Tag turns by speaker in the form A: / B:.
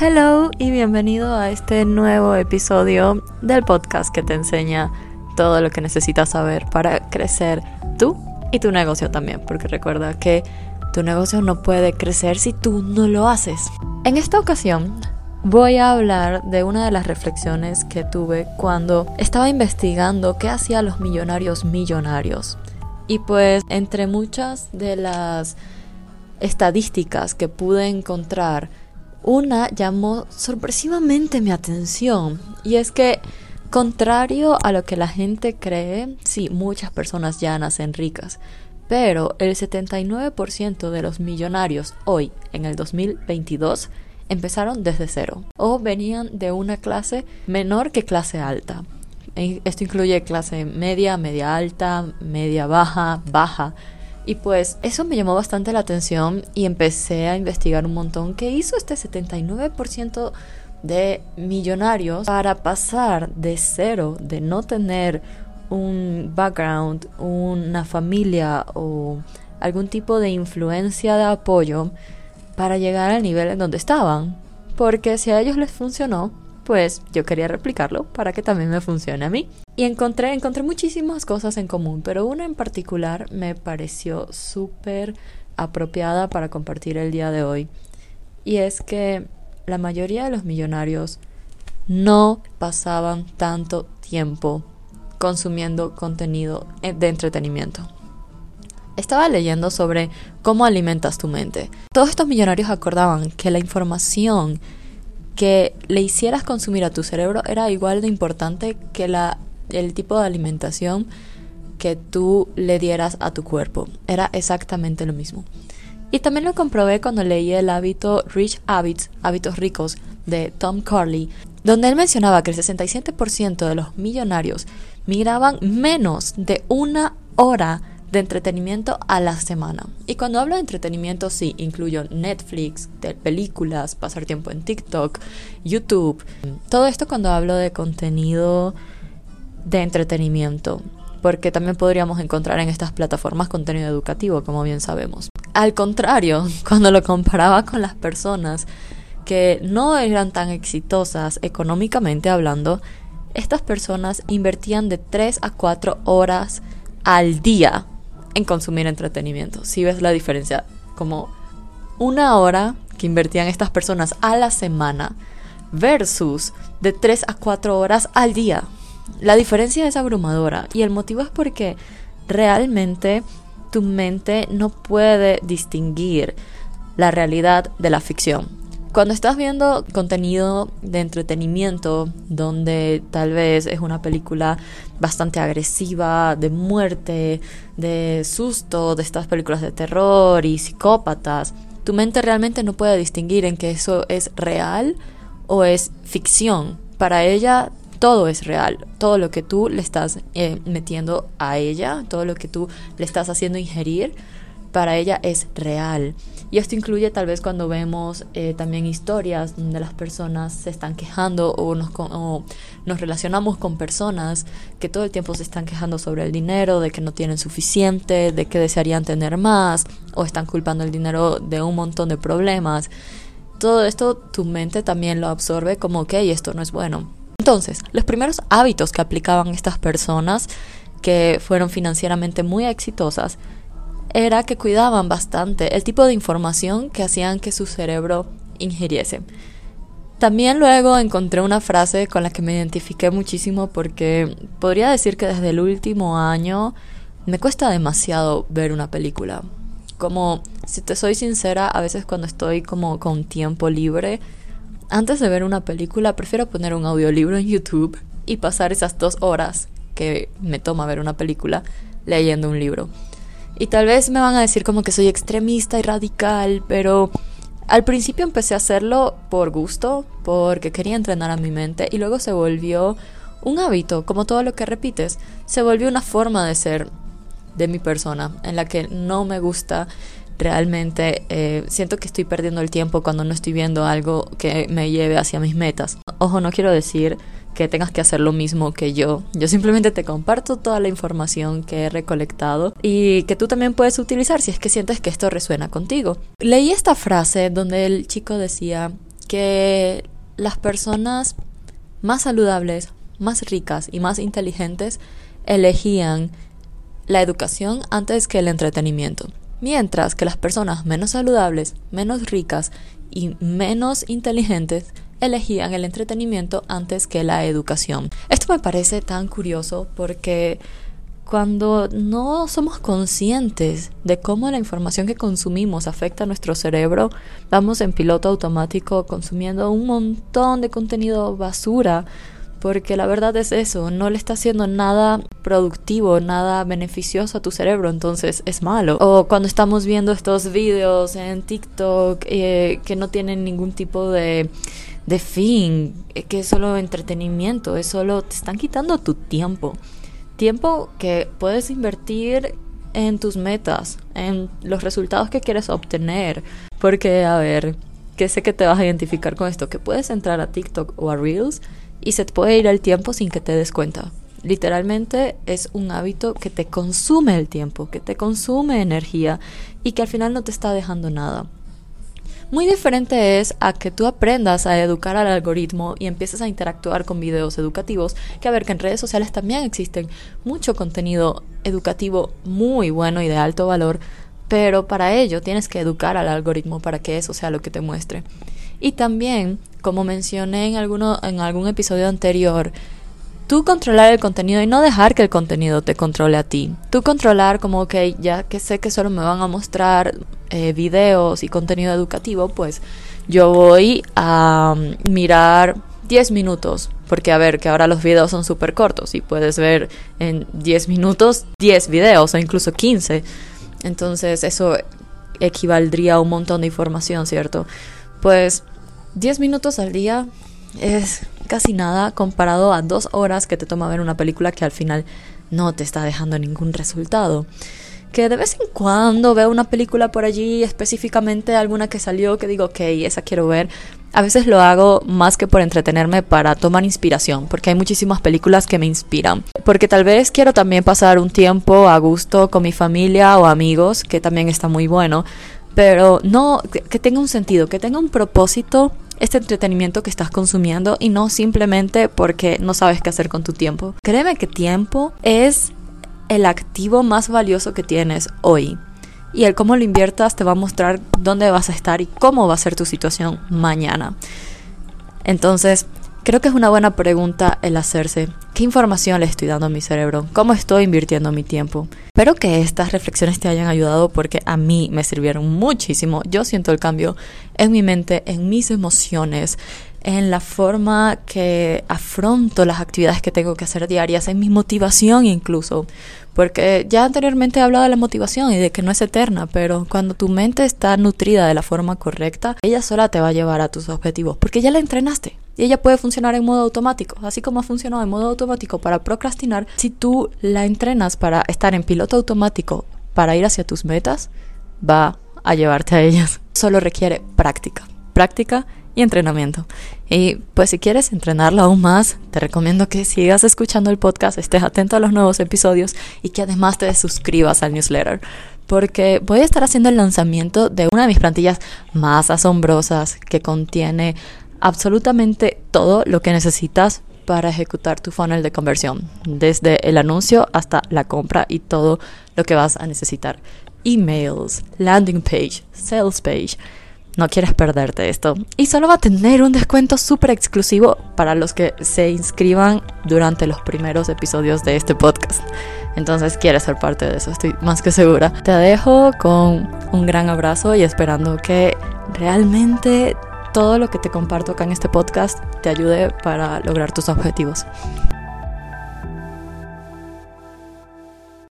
A: Hello y bienvenido a este nuevo episodio del podcast que te enseña todo lo que necesitas saber para crecer tú y tu negocio también, porque recuerda que tu negocio no puede crecer si tú no lo haces. En esta ocasión voy a hablar de una de las reflexiones que tuve cuando estaba investigando qué hacían los millonarios millonarios. Y pues entre muchas de las estadísticas que pude encontrar, una llamó sorpresivamente mi atención y es que contrario a lo que la gente cree, sí, muchas personas ya nacen ricas, pero el 79% de los millonarios hoy, en el 2022, empezaron desde cero o venían de una clase menor que clase alta. Esto incluye clase media, media alta, media baja, baja, y pues eso me llamó bastante la atención y empecé a investigar un montón qué hizo este 79% de millonarios para pasar de cero, de no tener un background, una familia o algún tipo de influencia de apoyo para llegar al nivel en donde estaban. Porque si a ellos les funcionó, pues yo quería replicarlo para que también me funcione a mí. Y encontré, encontré muchísimas cosas en común, pero una en particular me pareció súper apropiada para compartir el día de hoy. Y es que la mayoría de los millonarios no pasaban tanto tiempo consumiendo contenido de entretenimiento. Estaba leyendo sobre cómo alimentas tu mente. Todos estos millonarios acordaban que la información que le hicieras consumir a tu cerebro era igual de importante que la, el tipo de alimentación que tú le dieras a tu cuerpo. Era exactamente lo mismo. Y también lo comprobé cuando leí el hábito Rich Habits, Hábitos Ricos, de Tom Carley, donde él mencionaba que el 67% de los millonarios migraban menos de una hora de entretenimiento a la semana. Y cuando hablo de entretenimiento, sí, incluyo Netflix, películas, pasar tiempo en TikTok, YouTube. Todo esto cuando hablo de contenido de entretenimiento, porque también podríamos encontrar en estas plataformas contenido educativo, como bien sabemos. Al contrario, cuando lo comparaba con las personas que no eran tan exitosas económicamente hablando, estas personas invertían de 3 a 4 horas al día en consumir entretenimiento. Si ves la diferencia, como una hora que invertían estas personas a la semana versus de 3 a 4 horas al día. La diferencia es abrumadora y el motivo es porque realmente tu mente no puede distinguir la realidad de la ficción. Cuando estás viendo contenido de entretenimiento donde tal vez es una película bastante agresiva, de muerte, de susto, de estas películas de terror y psicópatas, tu mente realmente no puede distinguir en que eso es real o es ficción. Para ella todo es real, todo lo que tú le estás eh, metiendo a ella, todo lo que tú le estás haciendo ingerir, para ella es real. Y esto incluye tal vez cuando vemos eh, también historias donde las personas se están quejando o nos, nos relacionamos con personas que todo el tiempo se están quejando sobre el dinero, de que no tienen suficiente, de que desearían tener más o están culpando el dinero de un montón de problemas. Todo esto tu mente también lo absorbe como, ok, esto no es bueno. Entonces, los primeros hábitos que aplicaban estas personas que fueron financieramente muy exitosas era que cuidaban bastante el tipo de información que hacían que su cerebro ingiriese. También luego encontré una frase con la que me identifiqué muchísimo porque podría decir que desde el último año me cuesta demasiado ver una película. Como, si te soy sincera, a veces cuando estoy como con tiempo libre, antes de ver una película prefiero poner un audiolibro en YouTube y pasar esas dos horas que me toma ver una película leyendo un libro. Y tal vez me van a decir como que soy extremista y radical, pero al principio empecé a hacerlo por gusto, porque quería entrenar a mi mente y luego se volvió un hábito, como todo lo que repites, se volvió una forma de ser de mi persona, en la que no me gusta realmente, eh, siento que estoy perdiendo el tiempo cuando no estoy viendo algo que me lleve hacia mis metas. Ojo, no quiero decir que tengas que hacer lo mismo que yo. Yo simplemente te comparto toda la información que he recolectado y que tú también puedes utilizar si es que sientes que esto resuena contigo. Leí esta frase donde el chico decía que las personas más saludables, más ricas y más inteligentes elegían la educación antes que el entretenimiento, mientras que las personas menos saludables, menos ricas y menos inteligentes elegían el entretenimiento antes que la educación. Esto me parece tan curioso porque cuando no somos conscientes de cómo la información que consumimos afecta a nuestro cerebro, vamos en piloto automático consumiendo un montón de contenido basura, porque la verdad es eso, no le está haciendo nada productivo, nada beneficioso a tu cerebro, entonces es malo. O cuando estamos viendo estos videos en TikTok eh, que no tienen ningún tipo de de fin, que es solo entretenimiento, es solo te están quitando tu tiempo. Tiempo que puedes invertir en tus metas, en los resultados que quieres obtener. Porque, a ver, que sé que te vas a identificar con esto, que puedes entrar a TikTok o a Reels y se te puede ir el tiempo sin que te des cuenta. Literalmente es un hábito que te consume el tiempo, que te consume energía y que al final no te está dejando nada. Muy diferente es a que tú aprendas a educar al algoritmo y empieces a interactuar con videos educativos, que a ver que en redes sociales también existen mucho contenido educativo muy bueno y de alto valor, pero para ello tienes que educar al algoritmo para que eso sea lo que te muestre. Y también, como mencioné en, alguno, en algún episodio anterior, tú controlar el contenido y no dejar que el contenido te controle a ti. Tú controlar como que ya que sé que solo me van a mostrar eh, videos y contenido educativo, pues yo voy a mm, mirar 10 minutos. Porque a ver, que ahora los videos son súper cortos y puedes ver en 10 minutos 10 videos o incluso 15. Entonces eso equivaldría a un montón de información, ¿cierto? Pues 10 minutos al día es casi nada comparado a dos horas que te toma ver una película que al final no te está dejando ningún resultado. Que de vez en cuando veo una película por allí, específicamente alguna que salió, que digo, ok, esa quiero ver. A veces lo hago más que por entretenerme para tomar inspiración, porque hay muchísimas películas que me inspiran. Porque tal vez quiero también pasar un tiempo a gusto con mi familia o amigos, que también está muy bueno. Pero no, que tenga un sentido, que tenga un propósito este entretenimiento que estás consumiendo y no simplemente porque no sabes qué hacer con tu tiempo. Créeme que tiempo es el activo más valioso que tienes hoy. Y el cómo lo inviertas te va a mostrar dónde vas a estar y cómo va a ser tu situación mañana. Entonces, creo que es una buena pregunta el hacerse, ¿qué información le estoy dando a mi cerebro? ¿Cómo estoy invirtiendo mi tiempo? Espero que estas reflexiones te hayan ayudado porque a mí me sirvieron muchísimo. Yo siento el cambio en mi mente, en mis emociones, en la forma que afronto las actividades que tengo que hacer diarias, en mi motivación incluso. Porque ya anteriormente he hablado de la motivación y de que no es eterna, pero cuando tu mente está nutrida de la forma correcta, ella sola te va a llevar a tus objetivos, porque ya la entrenaste. Y ella puede funcionar en modo automático, así como ha funcionado en modo automático para procrastinar. Si tú la entrenas para estar en piloto automático para ir hacia tus metas, va a llevarte a ellas. Solo requiere práctica, práctica y entrenamiento. Y pues si quieres entrenarlo aún más, te recomiendo que sigas escuchando el podcast, estés atento a los nuevos episodios y que además te suscribas al newsletter. Porque voy a estar haciendo el lanzamiento de una de mis plantillas más asombrosas que contiene absolutamente todo lo que necesitas para ejecutar tu funnel de conversión, desde el anuncio hasta la compra y todo lo que vas a necesitar. Emails, landing page, sales page. No quieres perderte esto. Y solo va a tener un descuento súper exclusivo para los que se inscriban durante los primeros episodios de este podcast. Entonces quieres ser parte de eso, estoy más que segura. Te dejo con un gran abrazo y esperando que realmente todo lo que te comparto acá en este podcast te ayude para lograr tus objetivos.